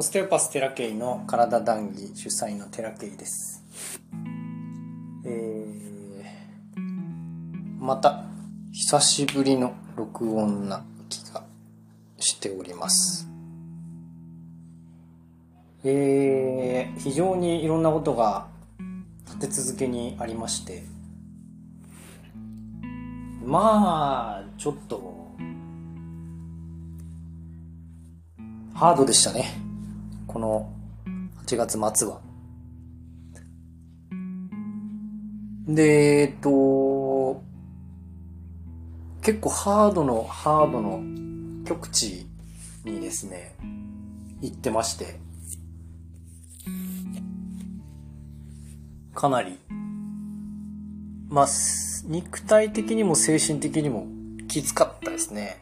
オステオパステラケイの体談義主催のテラケイです。えー、また久しぶりの録音な気がしております。えー、非常にいろんなことが立て続けにありまして、まあ、ちょっと、ハードでしたね。この8月末は。で、えっと、結構ハードの、ハードの極地にですね、行ってまして、かなり、まあ、肉体的にも精神的にもきつかったですね。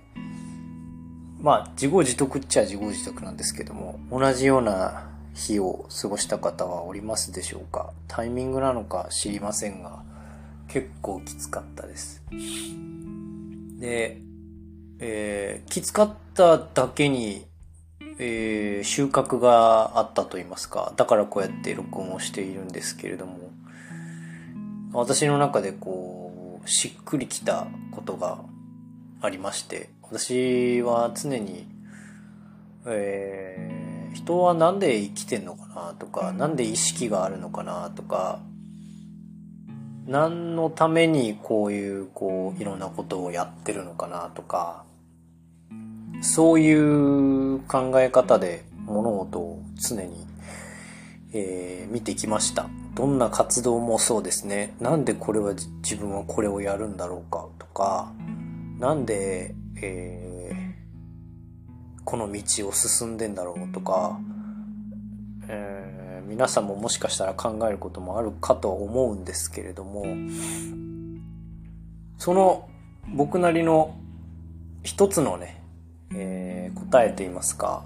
まあ、自業自得っちゃ自業自得なんですけども、同じような日を過ごした方はおりますでしょうか？タイミングなのか知りませんが、結構きつかったです。で、えー、きつかっただけに、えー、収穫があったと言いますか、だからこうやって録音をしているんですけれども、私の中でこう、しっくりきたことがありまして、私は常に、えー、人はなんで生きてんのかなとか、なんで意識があるのかなとか、何のためにこういう、こう、いろんなことをやってるのかなとか、そういう考え方で物事を常に、えー見てきました。どんな活動もそうですね。なんでこれはじ自分はこれをやるんだろうかとか、なんで、えーこの道を進んでんだろうとか、えー皆さんももしかしたら考えることもあるかと思うんですけれども、その僕なりの一つのね、えー答えと言いますか、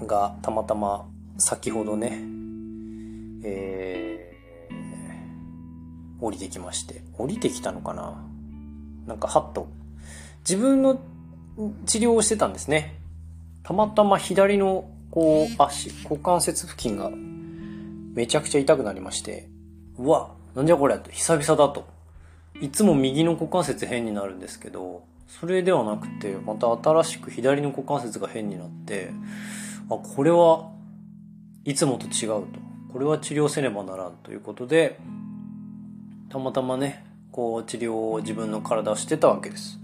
がたまたま先ほどね、えー降りてきまして、降りてきたのかな？なんかハッと、自分の治療をしてたんですね。たまたま左のこう足、股関節付近がめちゃくちゃ痛くなりまして、うわ、なんじゃこりゃと、久々だと。いつも右の股関節変になるんですけど、それではなくて、また新しく左の股関節が変になって、あ、これはいつもと違うと。これは治療せねばならんということで、たまたまね、こう治療を自分の体をしてたわけです。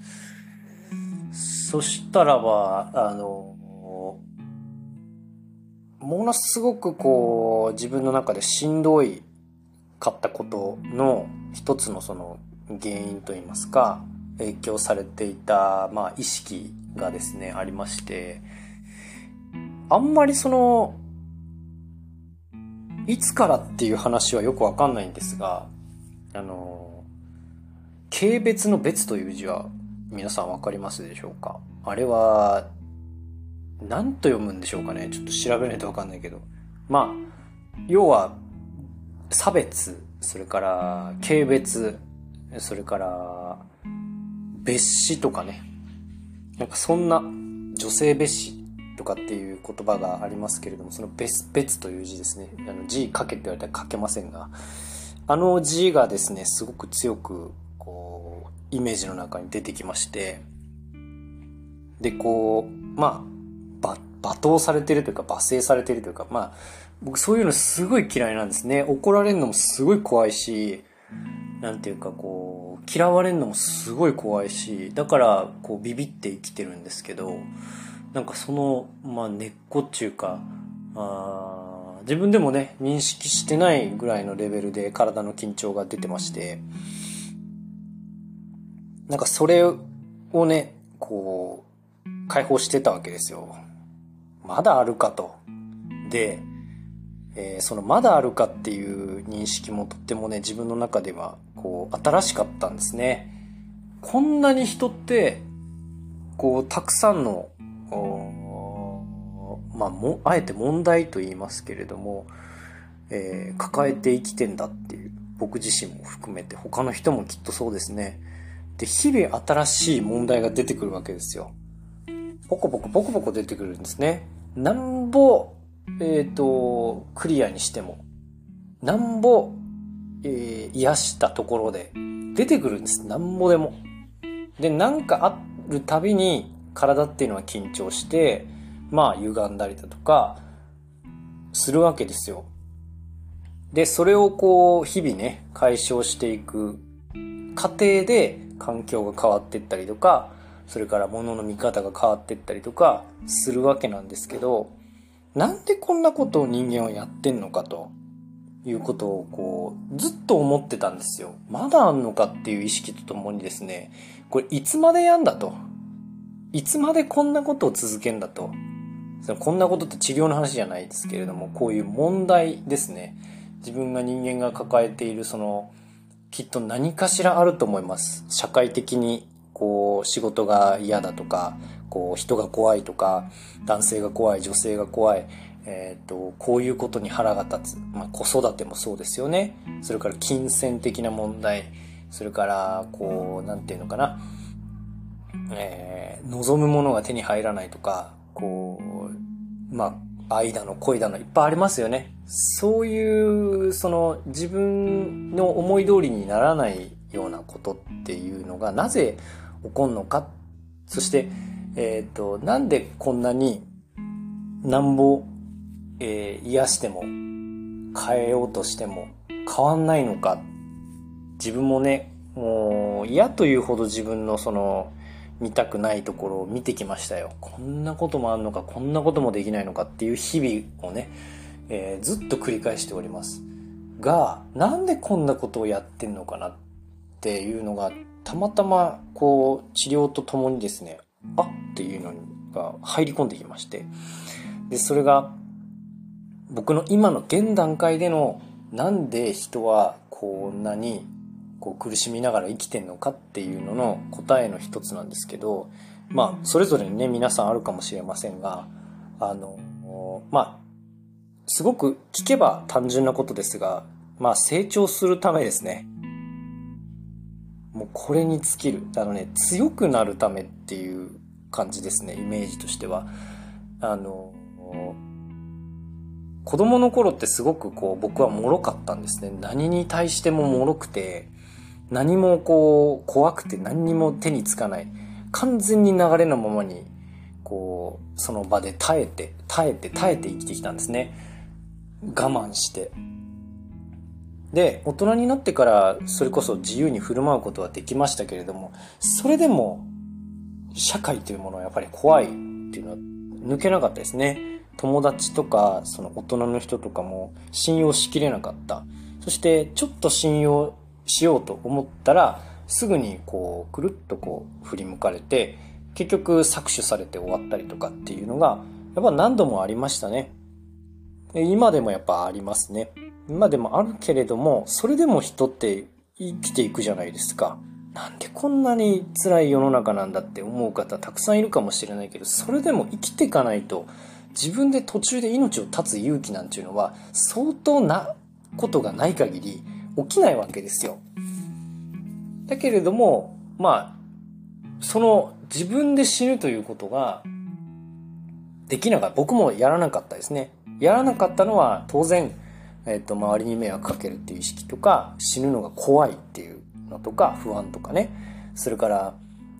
そしたらば、あの、ものすごくこう自分の中でしんどいかったことの一つのその原因といいますか、影響されていた、まあ意識がですね、ありまして、あんまりその、いつからっていう話はよくわかんないんですが、あの、軽別の別という字は皆さんわかりますでしょうか？あれは、何と読むんでしょうかね？ちょっと調べないとわかんないけど。まあ、要は、差別、それから、軽別、それから、別詞とかね。なんかそんな、女性別詞とかっていう言葉がありますけれども、その別、別という字ですね。あの字書けって言われたら書けませんが、あの字がですね、すごく強く、こう、イメージの中に出てきまして、で、こう、まあ、罵倒されてるというか、罵声されてるというか、まあ、僕そういうのすごい嫌いなんですね。怒られるのもすごい怖いし、なんていうかこう、嫌われるのもすごい怖いし、だからこうビビって生きてるんですけど、なんかその、まあ根っこっていうか、あー自分でもね、認識してないぐらいのレベルで体の緊張が出てまして、なんかそれをね、こう、解放してたわけですよ。まだあるかと。で、えーそのまだあるかっていう認識もとってもね、自分の中では、こう、新しかったんですね。こんなに人って、こう、たくさんの、まあ、も、あえて問題と言いますけれども、えー抱えて生きてんだっていう、僕自身も含めて、他の人もきっとそうですね。で、日々新しい問題が出てくるわけですよ。ポコポコポコポコ出てくるんですね。なんぼ、えっ、ー、と、クリアにしても、なんぼ、えー、癒したところで出てくるんです。なんぼでも。で、なんかあるたびに体っていうのは緊張して、まあ歪んだりだとか、するわけですよ。で、それをこう、日々ね、解消していく過程で環境が変わっていったりとか、それから物の見方が変わっていったりとかするわけなんですけど、なんでこんなことを人間はやってんのかということをこう、ずっと思ってたんですよ。まだあんのかっていう意識とともにですね、これいつまでやんだと。いつまでこんなことを続けんだと。こんなことって治療の話じゃないですけれども、こういう問題ですね。自分が人間が抱えているその、きっと何かしらあると思います。社会的に、こう、仕事が嫌だとか、こう、人が怖いとか、男性が怖い、女性が怖い、えっ、ー、と、こういうことに腹が立つ。まあ、子育てもそうですよね。それから金銭的な問題。それから、こう、なんていうのかな。えー、望むものが手に入らないとか、こう、まあ、愛だの恋だのいっぱいありますよね。そういう、その自分の思い通りにならないようなことっていうのがなぜ起こるのか。そして、えっ、ー、と、なんでこんなになんぼ、えー、癒しても変えようとしても変わんないのか。自分もね、もう嫌というほど自分のその見たくないところを見てきましたよ。こんなこともあるのか、こんなこともできないのかっていう日々をね、えー、ずっと繰り返しております。が、なんでこんなことをやってんのかなっていうのが、たまたまこう治療とともにですね、あっていうのが入り込んできまして、で、それが僕の今の現段階でのなんで人はこんなにこう苦しみながら生きてんのかっていうのの答えの一つなんですけど、まあ、それぞれにね、皆さんあるかもしれませんが、あの、まあ、すごく聞けば単純なことですが、まあ、成長するためですね。もうこれに尽きる。あのね、強くなるためっていう感じですね、イメージとしては。あの、子供の頃ってすごくこう僕は脆かったんですね。何に対しても脆くて、何もこう、怖くて何にも手につかない。完全に流れのままに、こう、その場で耐えて、耐えて、耐えて生きてきたんですね。我慢して。で、大人になってからそれこそ自由に振る舞うことはできましたけれども、それでも社会というものはやっぱり怖いっていうのは抜けなかったですね。友達とか、その大人の人とかも信用しきれなかった。そしてちょっと信用しようと思ったら、すぐにこう、くるっとこう、振り向かれて、結局搾取されて終わったりとかっていうのが、やっぱ何度もありましたね。今でもやっぱありますね。今でもあるけれども、それでも人って生きていくじゃないですか。なんでこんなに辛い世の中なんだって思う方たくさんいるかもしれないけど、それでも生きていかないと、自分で途中で命を絶つ勇気なんていうのは、相当なことがない限り、起きないわけですよ。だけれども、まあ、その自分で死ぬということができなかった。僕もやらなかったですね。やらなかったのは当然、えっ、と、周りに迷惑かけるっていう意識とか、死ぬのが怖いっていうのとか、不安とかね。それから、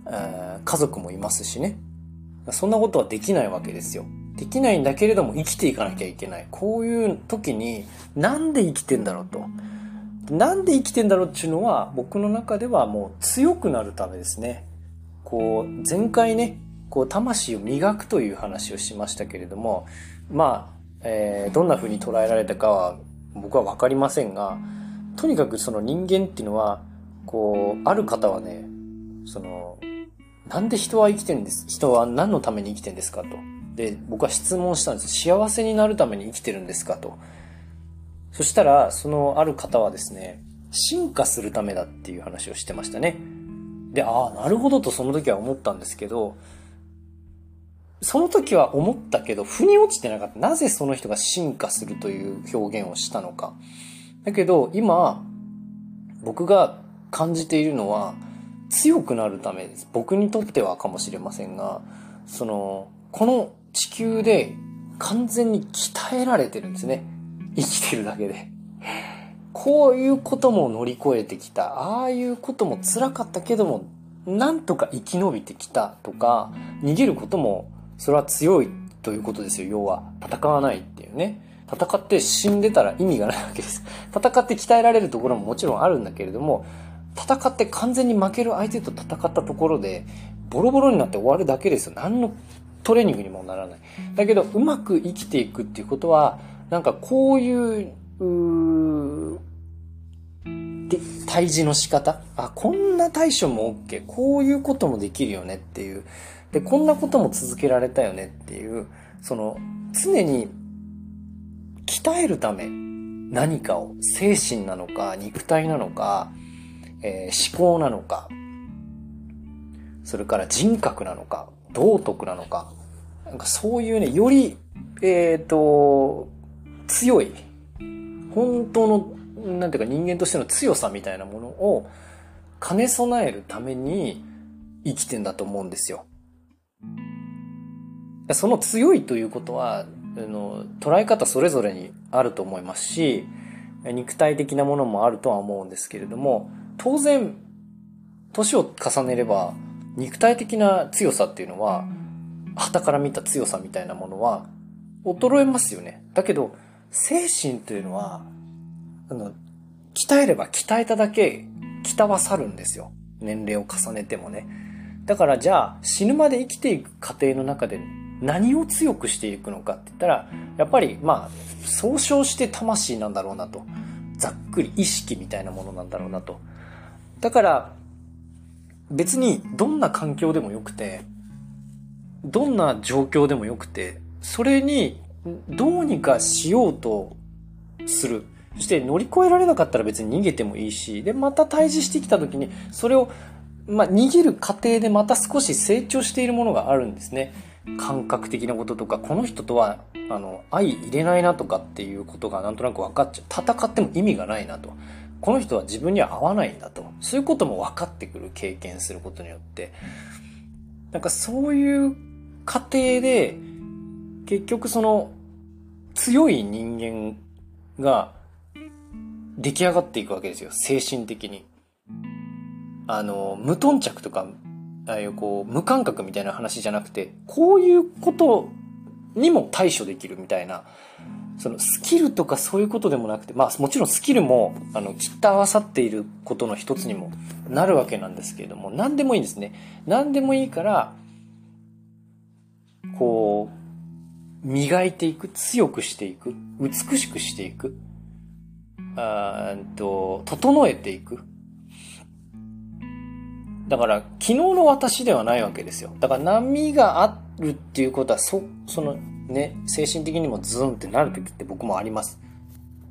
えー、家族もいますしね。そんなことはできないわけですよ。できないんだけれども生きていかなきゃいけない。こういう時に、なんで生きてんだろうと。なんで生きてんだろうっていうのは、僕の中ではもう強くなるためですね。こう、前回ね、こう、魂を磨くという話をしましたけれども、まあ、えー、どんな風に捉えられたかは僕はわかりませんが、とにかくその人間っていうのは、こう、ある方はね、その、なんで人は生きてんです人は何のために生きてんですかと。で、僕は質問したんです。幸せになるために生きてるんですかと。そしたら、そのある方はですね、進化するためだっていう話をしてましたね。で、ああ、なるほどとその時は思ったんですけど、その時は思ったけど、腑に落ちてなかった。なぜその人が進化するという表現をしたのか。だけど、今、僕が感じているのは、強くなるためです。僕にとってはかもしれませんが、その、この地球で完全に鍛えられてるんですね。生きてるだけで。こういうことも乗り越えてきた。ああいうことも辛かったけども、なんとか生き延びてきたとか、逃げることも、それは強いということですよ。要は、戦わないっていうね。戦って死んでたら意味がないわけです。戦って鍛えられるところももちろんあるんだけれども、戦って完全に負ける相手と戦ったところで、ボロボロになって終わるだけですよ。何のトレーニングにもならない。だけど、うまく生きていくっていうことは、なんかこういう、う対峙の仕方？あ、こんな対処も OK。こういうこともできるよねっていう。で、こんなことも続けられたよねっていう、その、常に鍛えるため何かを、精神なのか、肉体なのか、えー、思考なのか、それから人格なのか、道徳なのか、なんかそういうね、より、えっ、ー、と、強い、本当の、なんていうか人間としての強さみたいなものを兼ね備えるために生きてんだと思うんですよ。その強いということは、あの、捉え方それぞれにあると思いますし、肉体的なものもあるとは思うんですけれども、当然、年を重ねれば、肉体的な強さっていうのは、旗から見た強さみたいなものは、衰えますよね。だけど、精神というのは、あの、鍛えれば鍛えただけ、鍛わさるんですよ。年齢を重ねてもね。だからじゃあ、死ぬまで生きていく過程の中で何を強くしていくのかって言ったら、やっぱり、まあ、総称して魂なんだろうなと。ざっくり意識みたいなものなんだろうなと。だから、別にどんな環境でもよくて、どんな状況でもよくて、それにどうにかしようとする。そして乗り越えられなかったら別に逃げてもいいし、で、また対峙してきた時に、それを、まあ、逃げる過程でまた少し成長しているものがあるんですね。感覚的なこととか、この人とは、あの、相入れないなとかっていうことがなんとなく分かっちゃう。戦っても意味がないなと。この人は自分には合わないんだと。そういうことも分かってくる経験することによって。なんかそういう過程で、結局その強い人間が出来上がっていくわけですよ。精神的に。あの、無頓着とか、ああいうこう、無感覚みたいな話じゃなくて、こういうことにも対処できるみたいな、そのスキルとかそういうことでもなくて、まあもちろんスキルも、あの、きった合わさっていることの一つにもなるわけなんですけれども、何でもいいんですね。何でもいいから、こう、磨いていく、強くしていく、美しくしていく、あと、整えていく。だから、昨日の私ではないわけですよ。だから波があるっていうことは、そ、そのね、精神的にもズンってなる時って僕もあります。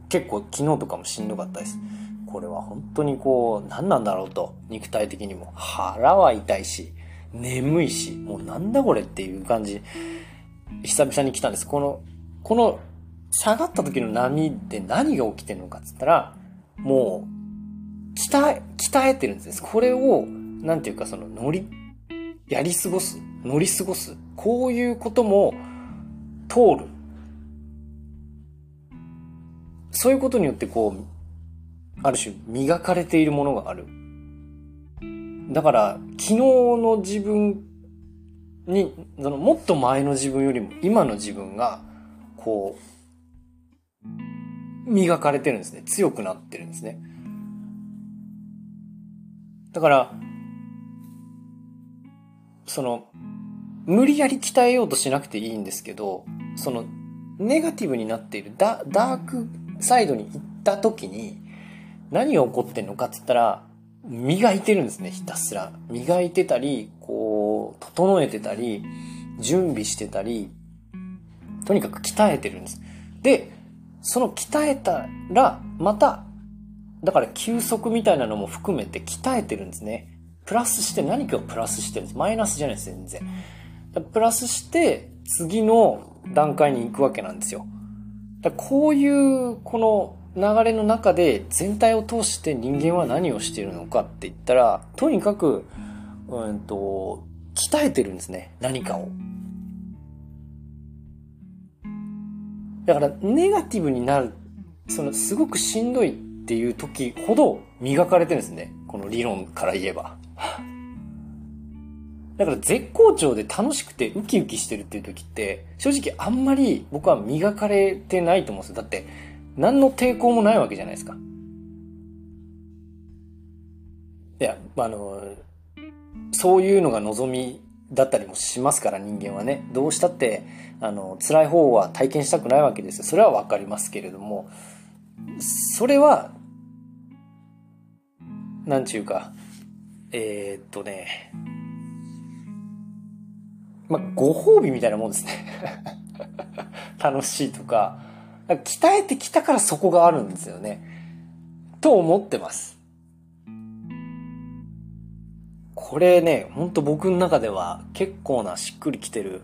結構昨日とかもしんどかったです。これは本当にこう、何なんだろうと、肉体的にも。腹は痛いし、眠いし、もうなんだこれっていう感じ、久々に来たんです。この、この下がった時の波で何が起きてるのかっつったら、もう、鍛え、鍛えてるんです。これを、なんていうかその乗り、やり過ごす、乗り過ごす。こういうことも通る。そういうことによってこう、ある種磨かれているものがある。だから、昨日の自分に、そのもっと前の自分よりも今の自分が、こう、磨かれてるんですね。強くなってるんですね。だから、その、無理やり鍛えようとしなくていいんですけど、その、ネガティブになっているダダークサイドに行った時に、何が起こってんのかって言ったら、磨いてるんですね、ひたすら。磨いてたり、こう、整えてたり、準備してたり、とにかく鍛えてるんです。で、その鍛えたら、また、だから休息みたいなのも含めて鍛えてるんですね。プラスして何かをプラスしてるんです。マイナスじゃないです、全然。プラスして、次の段階に行くわけなんですよ。こういう、この流れの中で全体を通して人間は何をしているのかって言ったら、とにかく、うんと、鍛えてるんですね。何かを。だから、ネガティブになる、その、すごくしんどいっていう時ほど磨かれてるんですね。この理論から言えば。だから絶好調で楽しくてウキウキしてるっていう時って、正直あんまり僕は磨かれてないと思うんですよ。だって、何の抵抗もないわけじゃないですか。いや、あの、そういうのが望みだったりもしますから人間はね。どうしたって、あの、辛い方は体験したくないわけですよ。それはわかりますけれども、それは、なんちゅうか、えー、っとね、まあ、ご褒美みたいなもんですね 楽しいとか、鍛えてきたからそこがあるんですよね。と思ってます。これね、ほんと僕の中では結構なしっくりきてる。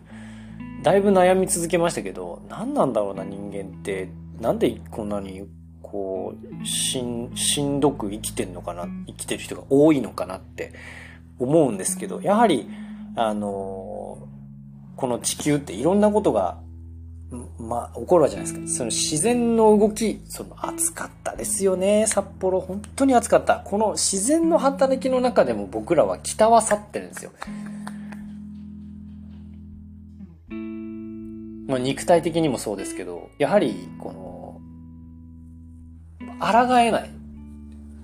だいぶ悩み続けましたけど、何なんだろうな人間って、なんでこんなにこう、しん、しんどく生きてんのかな、生きてる人が多いのかなって思うんですけど、やはり、あの、この地球っていろんなことがまあ、起こるわけじゃないですか。その自然の動き、その暑かったですよね、札幌。本当に暑かった。この自然の働きの中でも僕らは北は去ってるんですよ。まあ、肉体的にもそうですけど、やはり、この、抗えない。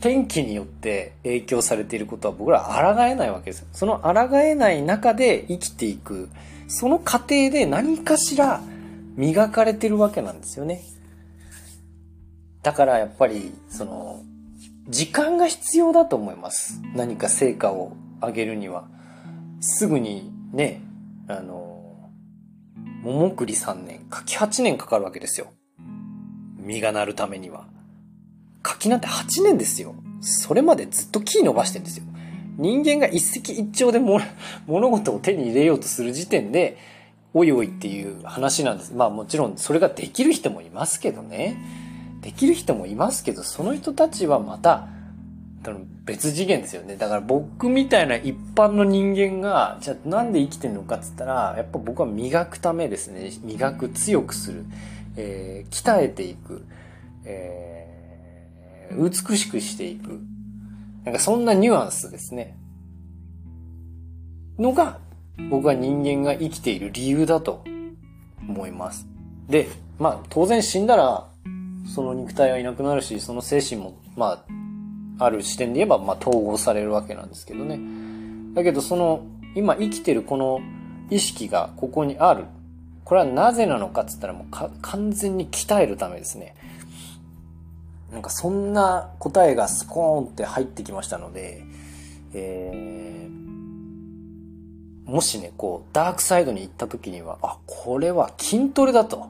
天気によって影響されていることは僕らは抗えないわけですよ。その抗えない中で生きていく。その過程で何かしら磨かれてるわけなんですよね。だからやっぱり、その、時間が必要だと思います。何か成果を上げるには。すぐにね、あの、桃栗3年、柿8年かかるわけですよ。実がなるためには。柿なんて8年ですよ。それまでずっと木伸ばしてんですよ。人間が一石一鳥で物事を手に入れようとする時点で、おいおいっていう話なんです。まあもちろんそれができる人もいますけどね。できる人もいますけど、その人たちはまた、別次元ですよね。だから僕みたいな一般の人間が、じゃあなんで生きてるのかっつったら、やっぱ僕は磨くためですね。磨く、強くする、えー、鍛えていく、えー、美しくしていく。なんかそんなニュアンスですね。のが僕は人間が生きている理由だと思います。で、まあ当然死んだら、その肉体はいなくなるし、その精神も、まあ、ある視点で言えば、まあ統合されるわけなんですけどね。だけどその、今生きてるこの意識がここにある。これはなぜなのかっつったらもう完全に鍛えるためですね。なんかそんな答えがスコーンって入ってきましたので、えー、もしね、こう、ダークサイドに行った時には、あ、これは筋トレだと。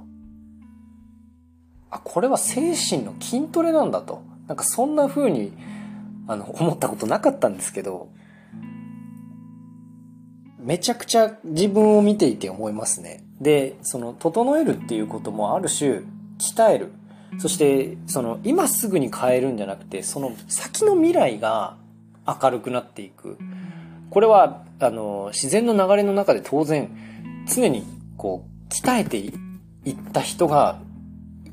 あ、これは精神の筋トレなんだと。なんかそんな風に、あの、思ったことなかったんですけど、めちゃくちゃ自分を見ていて思いますね。で、その、整えるっていうこともある種、鍛える。そして、その、今すぐに変えるんじゃなくて、その先の未来が明るくなっていく。これは、あの、自然の流れの中で当然、常にこう、鍛えていった人が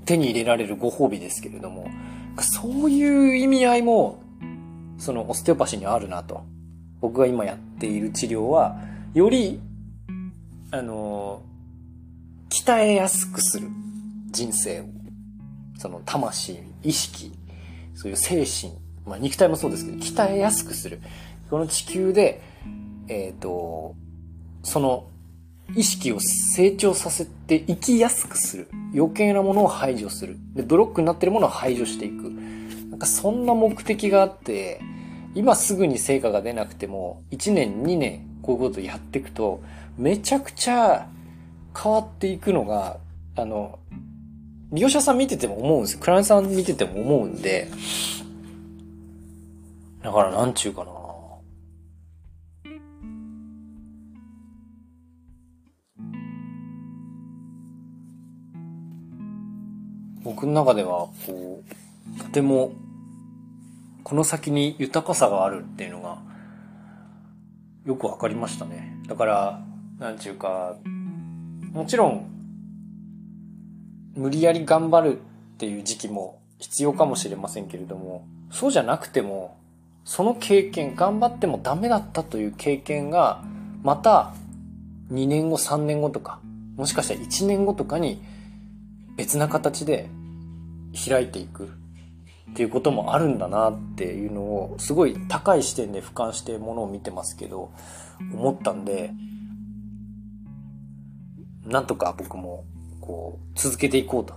手に入れられるご褒美ですけれども、そういう意味合いも、そのオステオパシーにあるなと。僕が今やっている治療は、より、あの、鍛えやすくする人生を。その魂、意識、そういう精神、まあ肉体もそうですけど、鍛えやすくする。この地球でえっ、ー、と、その意識を成長させて生きやすくする。余計なものを排除する。で、ブロックになってるものを排除していく。なんかそんな目的があって、今すぐに成果が出なくても、1年、2年、こういうことやっていくと、めちゃくちゃ変わっていくのが、あの、利用者さん見てても思うんですよ。クライアントさん見てても思うんで、だからなんちゅうかな。僕の中では、こう、とても、この先に豊かさがあるっていうのが、よくわかりましたね。だから、なんちゅうか、もちろん、無理やり頑張るっていう時期も必要かもしれませんけれども、そうじゃなくても、その経験、頑張ってもダメだったという経験が、また2年後、3年後とか、もしかしたら1年後とかに別な形で開いていく。っていうこともあるんだなっていうのをすごい高い視点で俯瞰してものを見てますけど思ったんでなんとか僕もこう続けていこうと。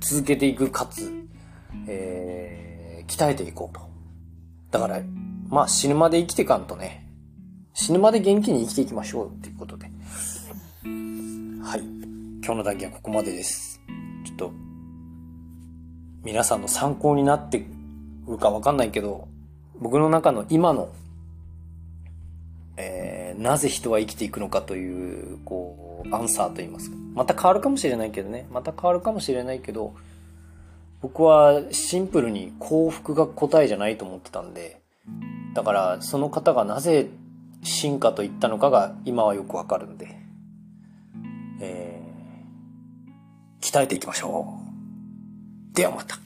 続けていくかつ、えー、鍛えていこうと。だからまあ死ぬまで生きてかんとね。死ぬまで元気に生きていきましょうっていうことで。はい。今日の談義はここまでです。皆さんの参考になってくるかわかんないけど、僕の中の今の、えー、なぜ人は生きていくのかという、こう、アンサーと言いますか。また変わるかもしれないけどね。また変わるかもしれないけど、僕はシンプルに幸福が答えじゃないと思ってたんで、だからその方がなぜ進化と言ったのかが今はよくわかるんで、えー、鍛えていきましょう。ではまた。